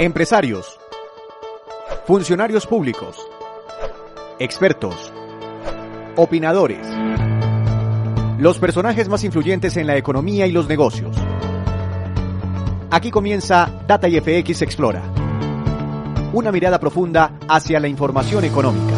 Empresarios, funcionarios públicos, expertos, opinadores, los personajes más influyentes en la economía y los negocios. Aquí comienza Data y FX Explora, una mirada profunda hacia la información económica.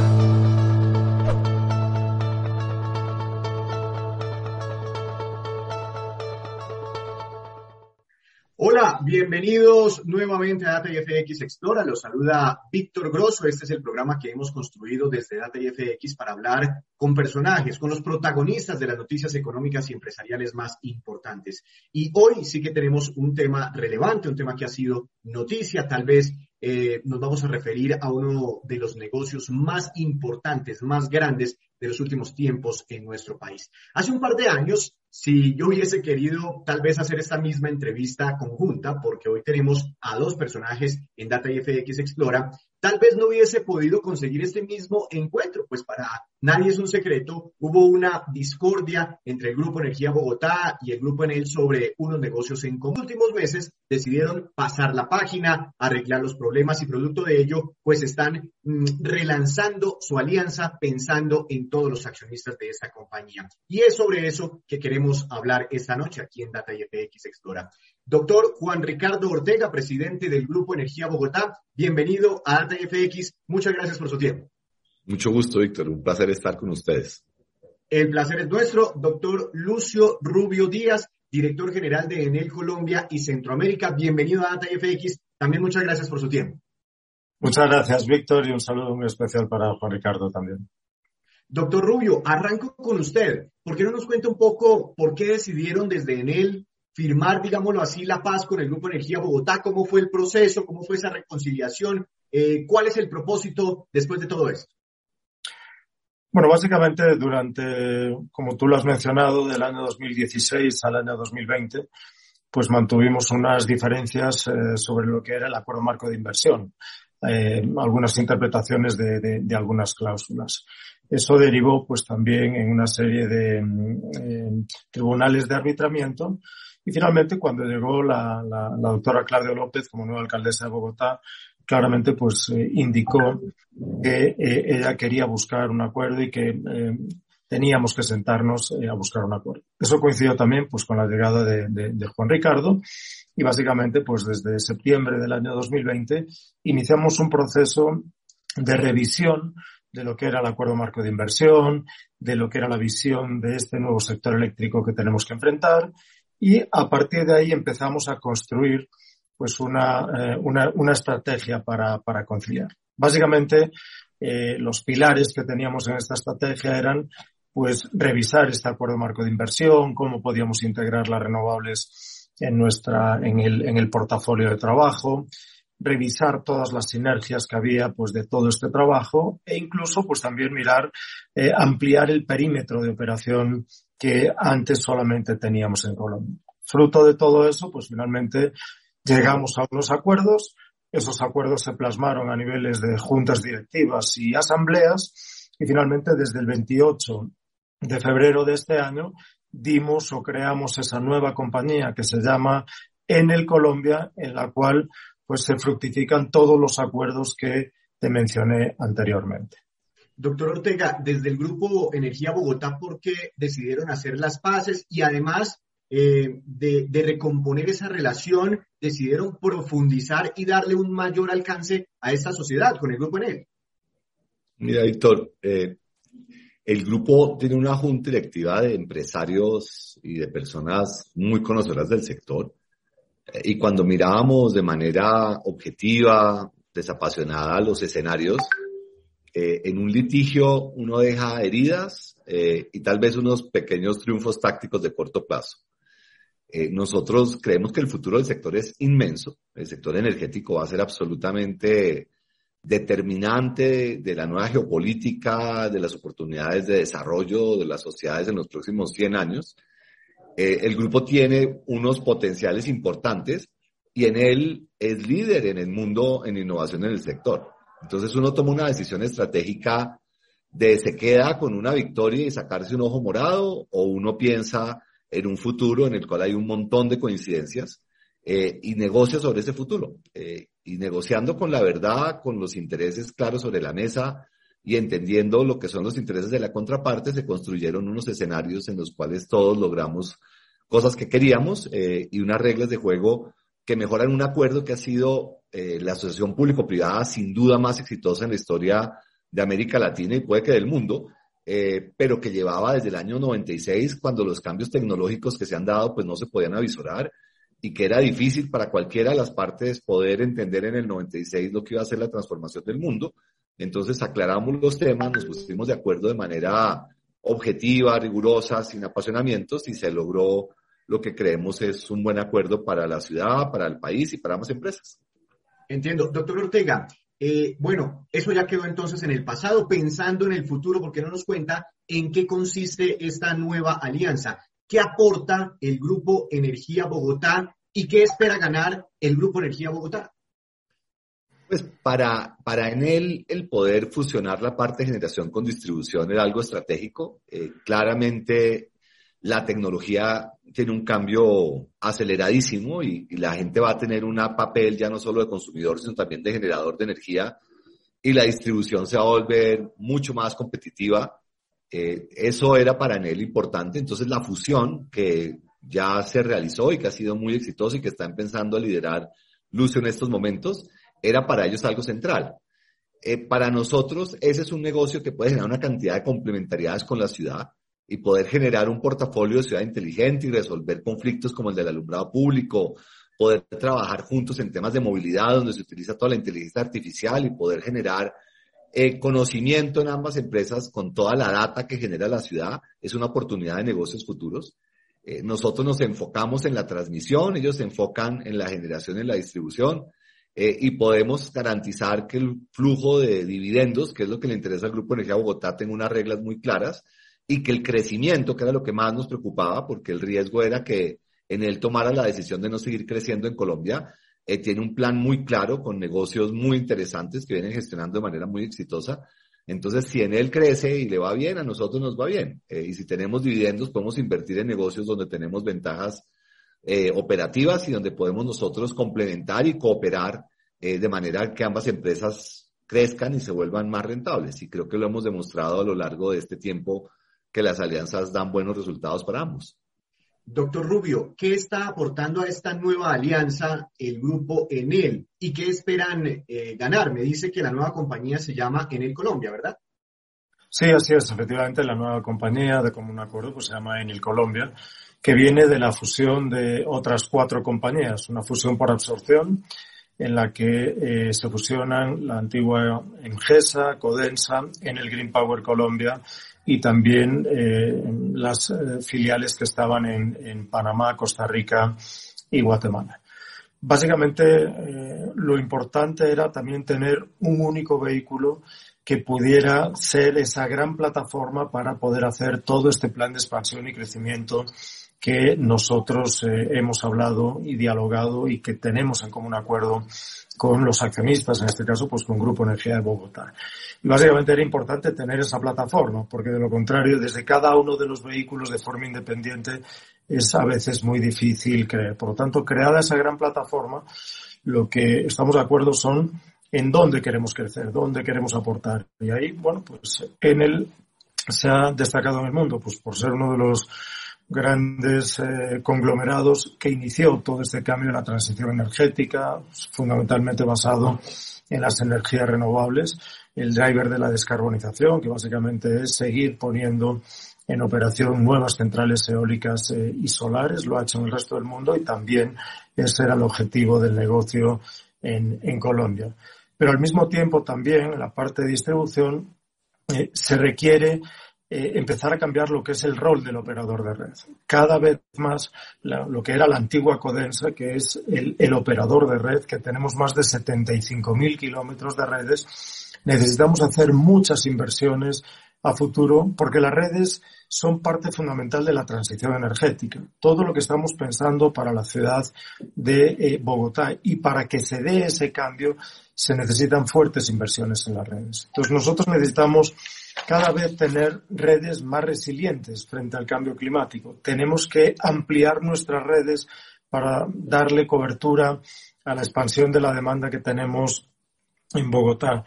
Bienvenidos nuevamente a Data FX Explora. Los saluda Víctor Grosso. Este es el programa que hemos construido desde Data FX para hablar con personajes, con los protagonistas de las noticias económicas y empresariales más importantes. Y hoy sí que tenemos un tema relevante, un tema que ha sido noticia, tal vez eh, nos vamos a referir a uno de los negocios más importantes, más grandes de los últimos tiempos en nuestro país. Hace un par de años, si yo hubiese querido tal vez hacer esta misma entrevista conjunta, porque hoy tenemos a dos personajes en Data FX Explora, tal vez no hubiese podido conseguir este mismo encuentro, pues para nadie es un secreto, hubo una discordia entre el Grupo Energía Bogotá y el Grupo Enel sobre unos negocios en común. Los últimos meses decidieron pasar la página, arreglar los problemas y producto de ello, pues están mm, relanzando su alianza pensando en todos los accionistas de esta compañía. Y es sobre eso que queremos hablar esta noche aquí en Data IFX Explora. Doctor Juan Ricardo Ortega, presidente del Grupo Energía Bogotá, bienvenido a Data FX. Muchas gracias por su tiempo. Mucho gusto, Víctor. Un placer estar con ustedes. El placer es nuestro. Doctor Lucio Rubio Díaz, director general de Enel Colombia y Centroamérica. Bienvenido a Data FX. También muchas gracias por su tiempo. Muchas gracias, Víctor, y un saludo muy especial para Juan Ricardo también. Doctor Rubio, arranco con usted. ¿Por qué no nos cuenta un poco por qué decidieron desde Enel firmar, digámoslo así, la paz con el Grupo Energía Bogotá, cómo fue el proceso, cómo fue esa reconciliación, eh, cuál es el propósito después de todo esto. Bueno, básicamente durante, como tú lo has mencionado, del año 2016 al año 2020, pues mantuvimos unas diferencias eh, sobre lo que era el acuerdo marco de inversión, eh, algunas interpretaciones de, algunas cláusulas. Eso derivó pues también en una serie de eh, tribunales de arbitramiento y finalmente, cuando llegó la, la, doctora Claudia López como nueva alcaldesa de Bogotá, claramente pues eh, indicó que eh, ella quería buscar un acuerdo y que eh, teníamos que sentarnos a buscar un acuerdo. Eso coincidió también pues con la llegada de, de, Juan Ricardo y básicamente pues desde septiembre del año 2020 iniciamos un proceso de revisión de lo que era el acuerdo marco de inversión, de lo que era la visión de este nuevo sector eléctrico que tenemos que enfrentar y a partir de ahí empezamos a construir pues una, eh, una, una estrategia para, para, conciliar. Básicamente, eh, los pilares que teníamos en esta estrategia eran pues revisar este acuerdo marco de inversión, cómo podíamos integrar las renovables en nuestra, en el, en el portafolio de trabajo, revisar todas las sinergias que había pues de todo este trabajo e incluso pues también mirar eh, ampliar el perímetro de operación que antes solamente teníamos en Colombia. Fruto de todo eso, pues finalmente llegamos a unos acuerdos. Esos acuerdos se plasmaron a niveles de juntas directivas y asambleas y finalmente desde el 28 de febrero de este año dimos o creamos esa nueva compañía que se llama Enel Colombia, en la cual pues se fructifican todos los acuerdos que te mencioné anteriormente. Doctor Ortega, desde el grupo Energía Bogotá, ¿por qué decidieron hacer las paces y además eh, de, de, recomponer esa relación, decidieron profundizar y darle un mayor alcance a esta sociedad con el grupo Enel? Mira, Víctor, eh, el grupo tiene una junta directiva de empresarios y de personas muy conocedoras del sector. Y cuando mirábamos de manera objetiva, desapasionada los escenarios, eh, en un litigio uno deja heridas eh, y tal vez unos pequeños triunfos tácticos de corto plazo. Eh, nosotros creemos que el futuro del sector es inmenso. El sector energético va a ser absolutamente determinante de, de la nueva geopolítica, de las oportunidades de desarrollo de las sociedades en los próximos 100 años. Eh, el grupo tiene unos potenciales importantes y en él es líder en el mundo en innovación en el sector. Entonces uno toma una decisión estratégica de se queda con una victoria y sacarse un ojo morado o uno piensa en un futuro en el cual hay un montón de coincidencias eh, y negocia sobre ese futuro. Eh, y negociando con la verdad, con los intereses claros sobre la mesa y entendiendo lo que son los intereses de la contraparte, se construyeron unos escenarios en los cuales todos logramos cosas que queríamos eh, y unas reglas de juego que mejoran un acuerdo que ha sido eh, la asociación público-privada sin duda más exitosa en la historia de América Latina y puede que del mundo, eh, pero que llevaba desde el año 96 cuando los cambios tecnológicos que se han dado pues no se podían avisorar y que era difícil para cualquiera de las partes poder entender en el 96 lo que iba a ser la transformación del mundo. Entonces aclaramos los temas, nos pusimos de acuerdo de manera objetiva, rigurosa, sin apasionamientos y se logró lo que creemos es un buen acuerdo para la ciudad, para el país y para ambas empresas. Entiendo. Doctor Ortega, eh, bueno, eso ya quedó entonces en el pasado, pensando en el futuro, porque no nos cuenta en qué consiste esta nueva alianza. ¿Qué aporta el Grupo Energía Bogotá y qué espera ganar el Grupo Energía Bogotá? Pues para, para en él el poder fusionar la parte de generación con distribución era algo estratégico. Eh, claramente la tecnología tiene un cambio aceleradísimo y, la gente va a tener un papel ya no solo de consumidor, sino también de generador de energía y la distribución se va a volver mucho más competitiva. Eh, eso era para él importante. Entonces la fusión que ya se realizó y que ha sido muy exitosa y que está empezando a liderar Lucio en estos momentos, era para ellos algo central. Eh, para nosotros, ese es un negocio que puede generar una cantidad de complementariedades con la ciudad y poder generar un portafolio de ciudad inteligente y resolver conflictos como el del alumbrado público, poder trabajar juntos en temas de movilidad donde se utiliza toda la inteligencia artificial y poder generar eh, conocimiento en ambas empresas con toda la data que genera la ciudad, es una oportunidad de negocios futuros. Eh, nosotros nos enfocamos en la transmisión, ellos se enfocan en la generación y la distribución. Eh, y podemos garantizar que el flujo de dividendos, que es lo que le interesa al Grupo Energía Bogotá, tenga unas reglas muy claras y que el crecimiento, que era lo que más nos preocupaba, porque el riesgo era que en él tomara la decisión de no seguir creciendo en Colombia, eh, tiene un plan muy claro con negocios muy interesantes que vienen gestionando de manera muy exitosa. Entonces, si en él crece y le va bien, a nosotros nos va bien. Eh, y si tenemos dividendos, podemos invertir en negocios donde tenemos ventajas eh, operativas y donde podemos nosotros complementar y cooperar eh, de manera que ambas empresas crezcan y se vuelvan más rentables. Y creo que lo hemos demostrado a lo largo de este tiempo que las alianzas dan buenos resultados para ambos. Doctor Rubio, ¿qué está aportando a esta nueva alianza el grupo Enel y qué esperan eh, ganar? Me dice que la nueva compañía se llama Enel Colombia, ¿verdad? Sí, así es. Efectivamente, la nueva compañía de común acuerdo pues, se llama Enel Colombia que viene de la fusión de otras cuatro compañías, una fusión por absorción en la que eh, se fusionan la antigua Engesa, Codensa, en el Green Power Colombia y también eh, las eh, filiales que estaban en, en, Panamá, Costa Rica y Guatemala. Básicamente, lo importante era también tener un único vehículo que pudiera ser esa gran plataforma para poder hacer todo este plan de expansión y crecimiento que nosotros eh, hemos hablado y dialogado y que tenemos en común acuerdo con los accionistas, en este caso, pues con Grupo Energía de Bogotá. Y básicamente era importante tener esa plataforma, porque de lo contrario, desde cada uno de los vehículos de forma independiente es a veces muy difícil creer. Por lo tanto, creada esa gran plataforma, lo que estamos de acuerdo son en dónde queremos crecer, dónde queremos aportar. Y ahí, bueno, pues en el se ha destacado en el mundo, pues por ser uno de los grandes eh, conglomerados que inició todo este cambio en la transición energética, fundamentalmente basado en las energías renovables, el driver de la descarbonización, que básicamente es seguir poniendo en operación nuevas centrales eólicas eh, y solares, lo ha hecho en el resto del mundo y también ese era el objetivo del negocio en, en Colombia. Pero al mismo tiempo también en la parte de distribución eh, se requiere eh, empezar a cambiar lo que es el rol del operador de red. Cada vez más lo que era la antigua Codensa, que es el, el operador de red, que tenemos más de 75.000 kilómetros de redes, necesitamos hacer muchas inversiones a futuro porque las redes son parte fundamental de la transición energética. Todo lo que estamos pensando para la ciudad de eh, Bogotá y para que se dé ese cambio se necesitan fuertes inversiones en las redes. Entonces nosotros necesitamos cada vez tener redes más resilientes frente al cambio climático. Tenemos que ampliar nuestras redes para darle cobertura a la expansión de la demanda que tenemos en Bogotá.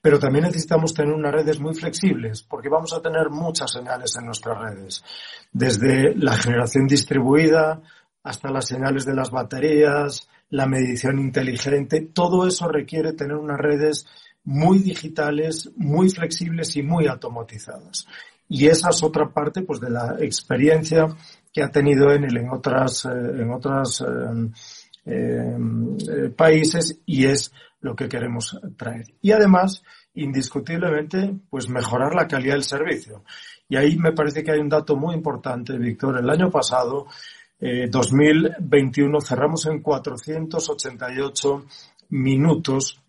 Pero también necesitamos tener unas redes muy flexibles porque vamos a tener muchas señales en nuestras redes. Desde la generación distribuida hasta las señales de las baterías, la medición inteligente, todo eso requiere tener unas redes muy digitales, muy flexibles y muy automatizadas. Y esa es otra parte pues de la experiencia que ha tenido Enel en otras, eh, en otros países y es lo que queremos traer. Y además, indiscutiblemente, pues mejorar la calidad del servicio. Y ahí me parece que hay un dato muy importante, Víctor. El año pasado, 2021, cerramos en 488 minutos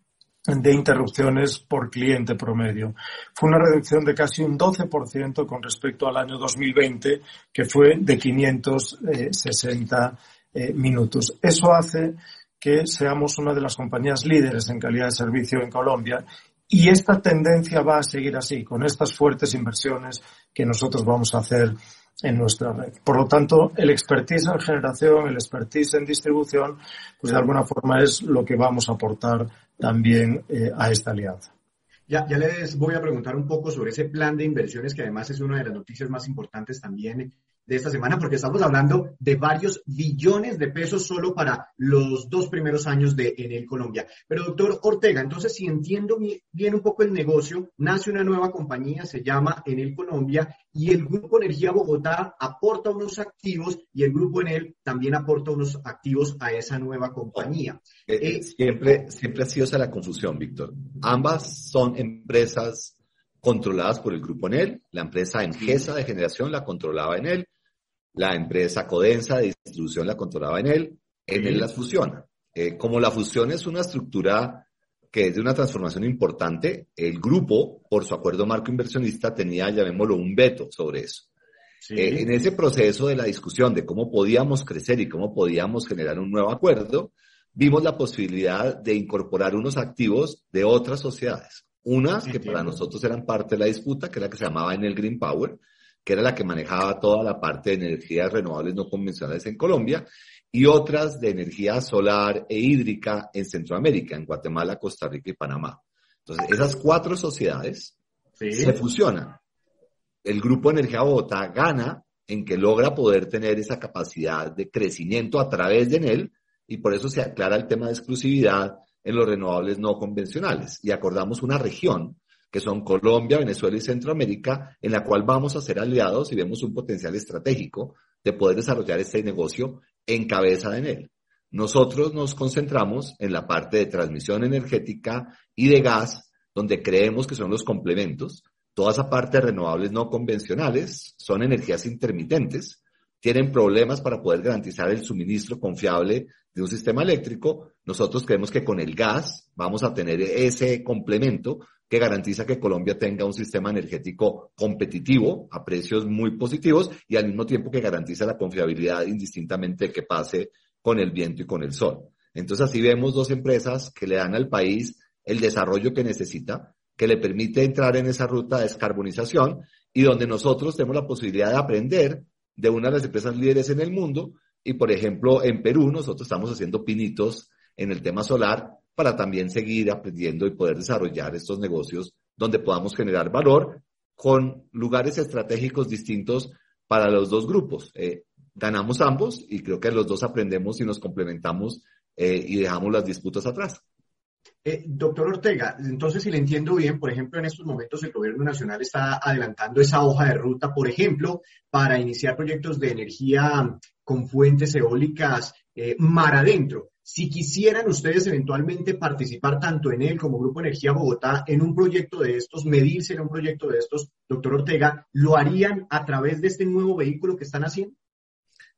de interrupciones por cliente promedio. Fue una reducción de casi un 12% con respecto al año 2020, que fue de 560 eh, minutos. Eso hace que seamos una de las compañías líderes en calidad de servicio en Colombia y esta tendencia va a seguir así, con estas fuertes inversiones que nosotros vamos a hacer en nuestra red. Por lo tanto, el expertise en generación, el expertise en distribución, pues de alguna forma es lo que vamos a aportar también eh, a esta alianza. Ya, ya les voy a preguntar un poco sobre ese plan de inversiones que además es una de las noticias más importantes también de esta semana, porque estamos hablando de varios billones de pesos solo para los dos primeros años de Enel Colombia. Pero doctor Ortega, entonces si entiendo bien un poco el negocio, nace una nueva compañía, se llama Enel Colombia, y el Grupo Energía Bogotá aporta unos activos y el Grupo Enel también aporta unos activos a esa nueva compañía. Eh, eh, siempre, siempre ha sido esa la confusión, Víctor. Ambas son empresas controladas por el Grupo Enel. La empresa Engesa de generación la controlaba Enel la empresa Codensa de distribución la controlaba en él, en él las fusiona. Eh, como la fusión es una estructura que es de una transformación importante, el grupo, por su acuerdo marco inversionista, tenía, llamémoslo, un veto sobre eso. Eh, en ese proceso de la discusión de cómo podíamos crecer y cómo podíamos generar un nuevo acuerdo, vimos la posibilidad de incorporar unos activos de otras sociedades. Unas que para nosotros eran parte de la disputa, que era la que se llamaba en el Green Power, que era la que manejaba toda la parte de energías renovables no convencionales en Colombia, y otras de energía solar e hídrica en Centroamérica, en Guatemala, Costa Rica y Panamá. Entonces, esas cuatro sociedades se fusionan. El Grupo Energía Bogotá gana en que logra poder tener esa capacidad de crecimiento a través de él, y por eso se aclara el tema de exclusividad en los renovables no convencionales. Y acordamos una región que son Colombia, Venezuela y Centroamérica, en la cual vamos a ser aliados y vemos un potencial estratégico de poder desarrollar este negocio en cabeza de él. Nosotros nos concentramos en la parte de transmisión energética y de gas, donde creemos que son los complementos. Toda esa parte de renovables no convencionales son energías intermitentes, tienen problemas para poder garantizar el suministro confiable de un sistema eléctrico. Nosotros creemos que con el gas vamos a tener ese complemento que garantiza que Colombia tenga un sistema energético competitivo a precios muy positivos y al mismo tiempo que garantiza la confiabilidad indistintamente que pase con el viento y con el sol. Entonces así vemos dos empresas que le dan al país el desarrollo que necesita, que le permite entrar en esa ruta de descarbonización y donde nosotros tenemos la posibilidad de aprender de una de las empresas líderes en el mundo y por ejemplo en Perú nosotros estamos haciendo pinitos en el tema solar para también seguir aprendiendo y poder desarrollar estos negocios donde podamos generar valor con lugares estratégicos distintos para los dos grupos. Eh, ganamos ambos y creo que los dos aprendemos y nos complementamos eh, y dejamos las disputas atrás. Eh, doctor Ortega, entonces si le entiendo bien, por ejemplo, en estos momentos el gobierno nacional está adelantando esa hoja de ruta, por ejemplo, para iniciar proyectos de energía con fuentes eólicas mar adentro. Si quisieran ustedes eventualmente participar tanto en él como Grupo Energía Bogotá en un proyecto de estos, medirse en un proyecto de estos, doctor Ortega, ¿lo harían a través de este nuevo vehículo que están haciendo?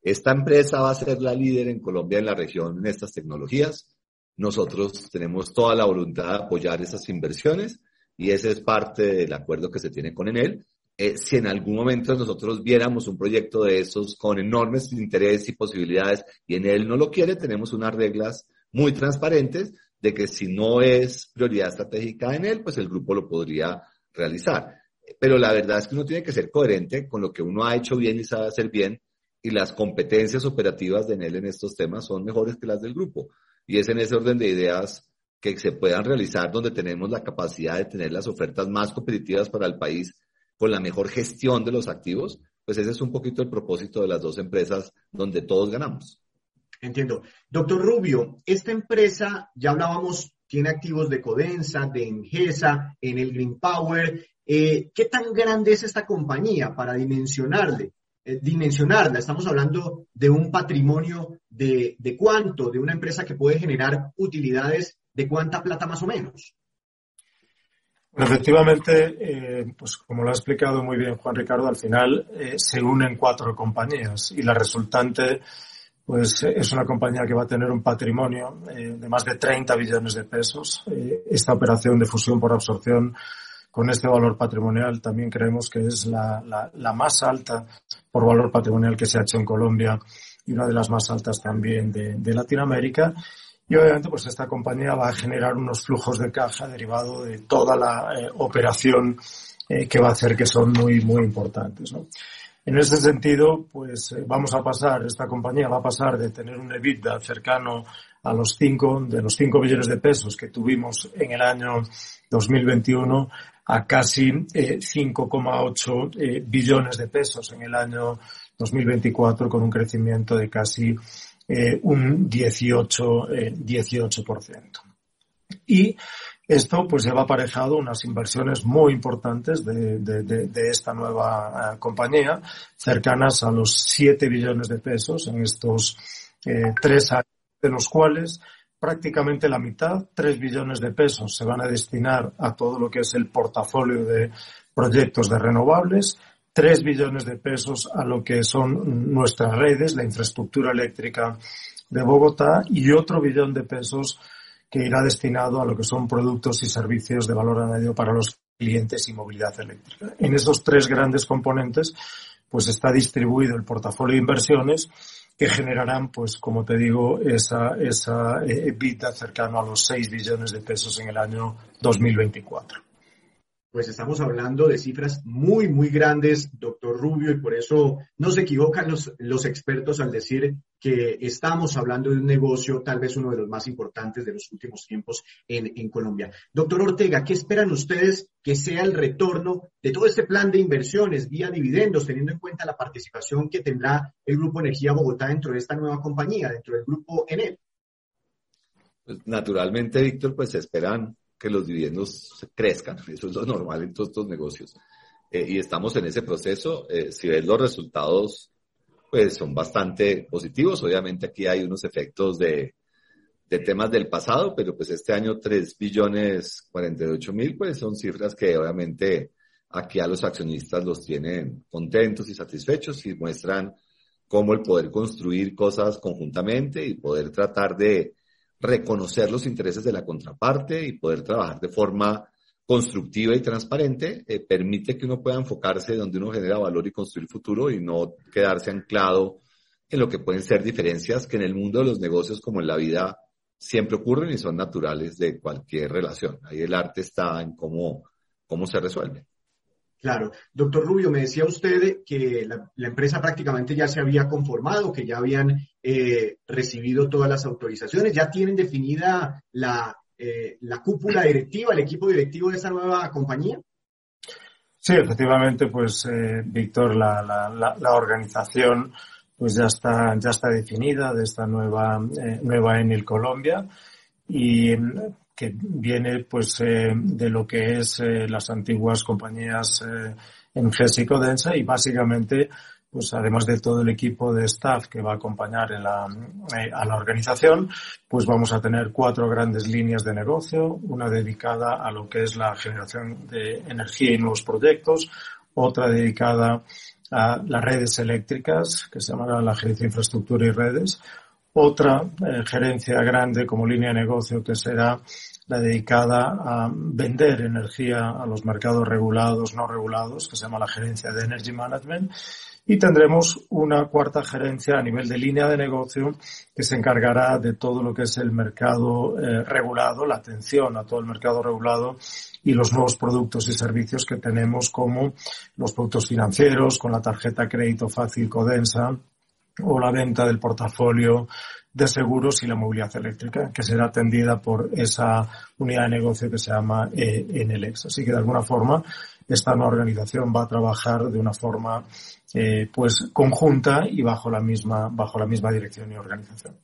Esta empresa va a ser la líder en Colombia en la región en estas tecnologías. Nosotros tenemos toda la voluntad de apoyar esas inversiones y ese es parte del acuerdo que se tiene con Enel. Eh, si en algún momento nosotros viéramos un proyecto de esos con enormes intereses y posibilidades y en él no lo quiere, tenemos unas reglas muy transparentes de que si no es prioridad estratégica en él, pues el grupo lo podría realizar. Pero la verdad es que uno tiene que ser coherente con lo que uno ha hecho bien y sabe hacer bien y las competencias operativas de él en estos temas son mejores que las del grupo. Y es en ese orden de ideas que se puedan realizar donde tenemos la capacidad de tener las ofertas más competitivas para el país con la mejor gestión de los activos, pues ese es un poquito el propósito de las dos empresas donde todos ganamos. Entiendo. Doctor Rubio, esta empresa, ya hablábamos, tiene activos de Codensa, de Engesa, en el Green Power. Eh, ¿Qué tan grande es esta compañía para dimensionarle? eh, dimensionarla. Estamos hablando de un patrimonio de, de cuánto, de una empresa que puede generar utilidades de cuánta plata más o menos. Efectivamente, eh, pues como lo ha explicado muy bien Juan Ricardo, al final eh, se unen cuatro compañías y la resultante pues es una compañía que va a tener un patrimonio eh, de más de 30 billones de pesos. esta operación de fusión por absorción con este valor patrimonial también creemos que es la, más alta por valor patrimonial que se ha hecho en Colombia y una de las más altas también de, de Latinoamérica y obviamente, pues esta compañía va a generar unos flujos de caja derivado de toda la eh, operación eh, que va a hacer que son muy, muy importantes. ¿no? En ese sentido, pues eh, vamos a pasar, esta compañía va a pasar de tener un EBITDA cercano a los 5, de los 5 billones de pesos que tuvimos en el año 2021 a casi 5,8 billones de pesos en el año 2024 con un crecimiento de casi eh, un 18, 18%. Eh, y esto pues lleva aparejado unas inversiones muy importantes de, de, esta nueva eh, compañía, cercanas a los 7 billones de pesos en estos tres años, de los cuales prácticamente la mitad, 3 billones de pesos, se van a destinar a todo lo que es el portafolio de proyectos de renovables, 3 billones de pesos a lo que son nuestras redes, la infraestructura eléctrica de Bogotá y otro billón de pesos que irá destinado a lo que son productos y servicios de valor añadido para los clientes y movilidad eléctrica. En esos tres grandes componentes, pues está distribuido el portafolio de inversiones que generarán, pues como te digo, esa, esa eh, EBITDA cercano a los 6 billones de pesos en el año 2024 pues estamos hablando de cifras muy, muy grandes, doctor Rubio, y por eso no se equivocan los, los expertos al decir que estamos hablando de un negocio, tal vez uno de los más importantes de los últimos tiempos en, en Colombia. Doctor Ortega, ¿qué esperan ustedes que sea el retorno de todo este plan de inversiones vía dividendos, teniendo en cuenta la participación que tendrá el Grupo Energía Bogotá dentro de esta nueva compañía, dentro del Grupo Enel? Pues naturalmente, Víctor, pues esperan que los dividendos crezcan. Eso es lo normal en todos estos negocios. Eh, y estamos en ese proceso. Eh, si ves los resultados, pues son bastante positivos. Obviamente aquí hay unos efectos de, de temas del pasado, pero pues este año 3 billones 48 mil, pues son cifras que obviamente aquí a los accionistas los tienen contentos y satisfechos y muestran cómo el poder construir cosas conjuntamente y poder tratar de reconocer los intereses de la contraparte y poder trabajar de forma constructiva y transparente, eh, permite que uno pueda enfocarse donde uno genera valor y construir futuro y no quedarse anclado en lo que pueden ser diferencias que en el mundo de los negocios como en la vida siempre ocurren y son naturales de cualquier relación. Ahí el arte está en cómo, cómo se resuelve. Claro. Doctor Rubio, me decía usted que la, empresa prácticamente ya se había conformado, que ya habían eh, recibido todas las autorizaciones, ya tienen definida la, eh, la cúpula directiva, el equipo directivo de esta nueva compañía. Sí, efectivamente, pues eh, Víctor, la, la, la, organización pues ya está ya está definida de esta nueva nueva Enel Colombia y que viene pues eh, de lo que es eh, las antiguas compañías eh, en GES y Codensa y básicamente pues además de todo el equipo de staff que va a acompañar la, a la organización, pues vamos a tener cuatro grandes líneas de negocio, una dedicada a lo que es la generación de energía y nuevos proyectos, otra dedicada a las redes eléctricas, que se llamará la Agencia de Infraestructura y Redes, otra gerencia grande como línea de negocio que será la dedicada a vender energía a los mercados regulados, no regulados, que se llama la gerencia de Energy Management. Y tendremos una cuarta gerencia a nivel de línea de negocio que se encargará de todo lo que es el mercado eh, regulado, la atención a todo el mercado regulado y los nuevos productos y servicios que tenemos como los productos financieros con la tarjeta crédito fácil Codensa o la venta del portafolio de seguros y la movilidad eléctrica, que será atendida por esa unidad de negocio que se llama eh, Enelex. Así que de alguna forma esta nueva organización va a trabajar de una forma eh, pues conjunta y bajo la misma bajo la misma dirección y organización.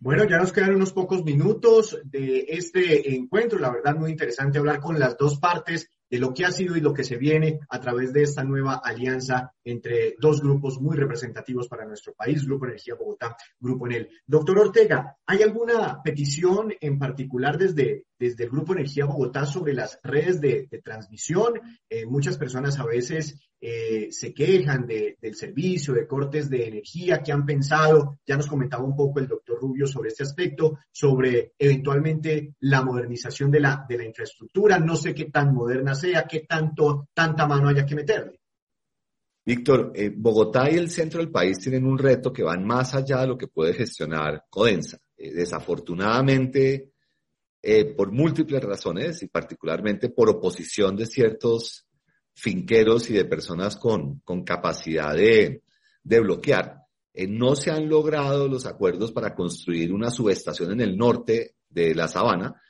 Bueno, ya nos quedan unos pocos minutos de este encuentro. La verdad, muy interesante hablar con las dos partes de lo que ha sido y lo que se viene a través de esta nueva alianza entre dos grupos muy representativos para nuestro país, Grupo Energía Bogotá, Grupo Enel. Doctor Ortega, ¿hay alguna petición en particular desde, desde el Grupo Energía Bogotá sobre las redes de, transmisión? Eh, muchas personas a veces eh, se quejan del servicio, de cortes de energía, que han pensado, ya nos comentaba un poco el doctor Rubio sobre este aspecto, sobre eventualmente la modernización de la, de infraestructura, no sé qué tan moderna sea, qué tanto, tanta mano haya que meterle. Víctor, eh, Bogotá y el centro del país tienen un reto que van más allá de lo que puede gestionar Codensa. Desafortunadamente, por múltiples razones y particularmente por oposición de ciertos finqueros y de personas con, con capacidad de, de bloquear. Eh, no se han logrado los acuerdos para construir una subestación en el norte de la sabana,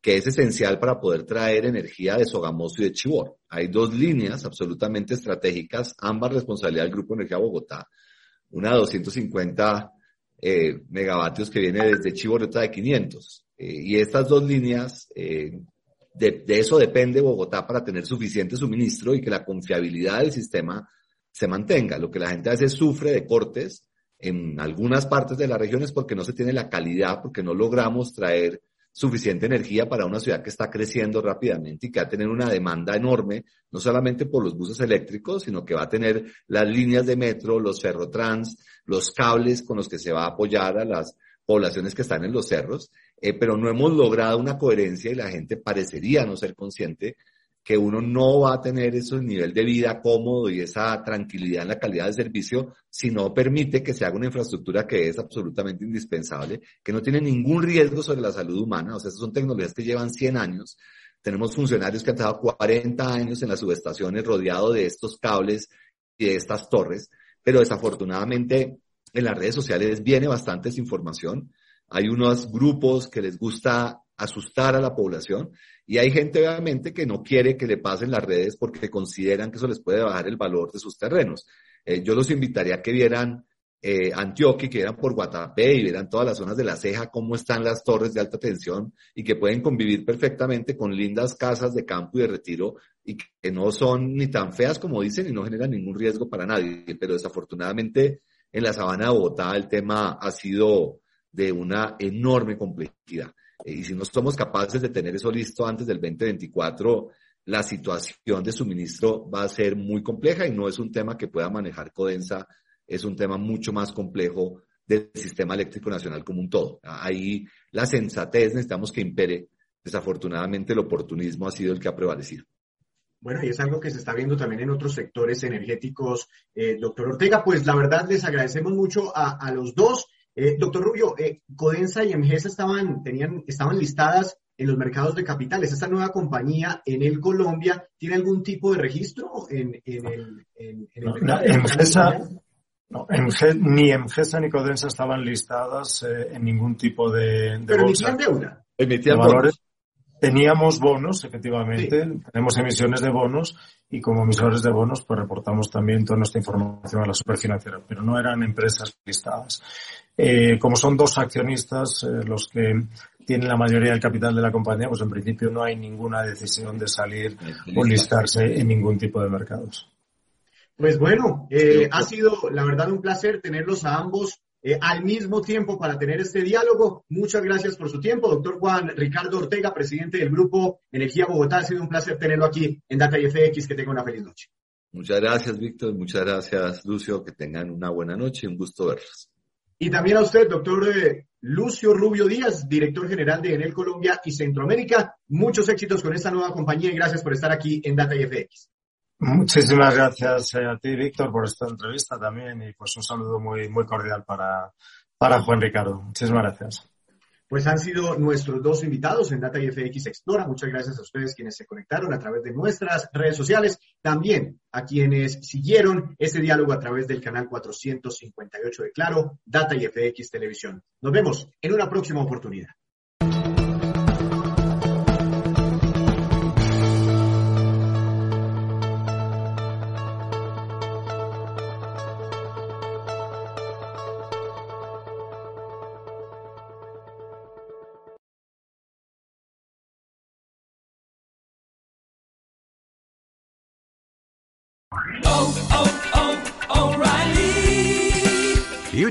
que es esencial para poder traer energía de Sogamoso y de Chibor. Hay dos líneas absolutamente estratégicas, ambas responsabilidad del Grupo Energía Bogotá. Una de 250 eh, megavatios que viene desde Chibor y otra de 500. Eh, y estas dos líneas de, eso depende Bogotá para tener suficiente suministro y que la confiabilidad del sistema se mantenga. Lo que la gente a sufre de cortes en algunas partes de la región es porque no se tiene la calidad, porque no logramos traer suficiente energía para una ciudad que está creciendo rápidamente y que va a tener una demanda enorme, no solamente por los buses eléctricos, sino que va a tener las líneas de metro, los ferrotrans, los cables con los que se va a apoyar a las poblaciones que están en los cerros eh, pero no hemos logrado una coherencia y la gente parecería no ser consciente que uno no va a tener ese nivel de vida cómodo y esa tranquilidad en la calidad de servicio si no permite que se haga una infraestructura que es absolutamente indispensable, que no tiene ningún riesgo sobre la salud humana. O sea, son tecnologías que llevan 100 años. Tenemos funcionarios que han estado 40 años en las subestaciones rodeados de estos cables y de estas torres, pero desafortunadamente en las redes sociales viene bastante desinformación hay unos grupos que les gusta asustar a la población y hay gente obviamente que no quiere que le pasen las redes porque consideran que eso les puede bajar el valor de sus terrenos. Eh, yo los invitaría a que vieran eh, Antioquia, que vieran por Guatapé y vieran todas las zonas de la ceja, cómo están las torres de alta tensión y que pueden convivir perfectamente con lindas casas de campo y de retiro y que no son ni tan feas como dicen y no generan ningún riesgo para nadie. Pero desafortunadamente en la sabana de Bogotá el tema ha sido de una enorme complejidad. Eh, y si no somos capaces de tener eso listo antes del 2024, la situación de suministro va a ser muy compleja y no es un tema que pueda manejar Codensa, es un tema mucho más complejo del sistema eléctrico nacional como un todo. Ahí la sensatez necesitamos que impere. Desafortunadamente el oportunismo ha sido el que ha prevalecido. Bueno, y es algo que se está viendo también en otros sectores energéticos. Eh, doctor Ortega, pues la verdad les agradecemos mucho a, a los dos. Eh, doctor Rubio, eh, Codensa y Emgesa estaban, tenían, estaban listadas en los mercados de capitales. ¿Esta nueva compañía en el Colombia tiene algún tipo de registro en, el, en, no, ni Emgesa ni Codensa estaban listadas eh, en ningún tipo de, de Pero emitían deuda. Emitían valores. Teníamos bonos, efectivamente, tenemos emisiones de bonos y como emisores de bonos pues reportamos también toda nuestra información a la superfinanciera, pero no eran empresas listadas. Eh, como son dos accionistas eh, los que tienen la mayoría del capital de la compañía, pues en principio no hay ninguna decisión de salir o listarse en ningún tipo de mercados. Pues bueno, eh, ha sido la verdad un placer tenerlos a ambos eh, al mismo tiempo para tener este diálogo. Muchas gracias por su tiempo, doctor Juan Ricardo Ortega, presidente del Grupo Energía Bogotá. Ha sido un placer tenerlo aquí en Data IFX. Que tenga una feliz noche. Muchas gracias, Víctor. Muchas gracias, Lucio. Que tengan una buena noche. Un gusto verlos. Y también a usted, doctor eh, Lucio Rubio Díaz, director general de Enel Colombia y Centroamérica. Muchos éxitos con esta nueva compañía y gracias por estar aquí en Data IFX. Muchísimas gracias eh, a ti, Víctor, por esta entrevista también y pues un saludo muy, cordial para, para Juan Ricardo. Muchísimas gracias. Pues han sido nuestros dos invitados en Data IFX Explora. Muchas gracias a ustedes quienes se conectaron a través de nuestras redes sociales. También a quienes siguieron este diálogo a través del canal 458 de Claro, Data IFX Televisión. Nos vemos en una próxima oportunidad.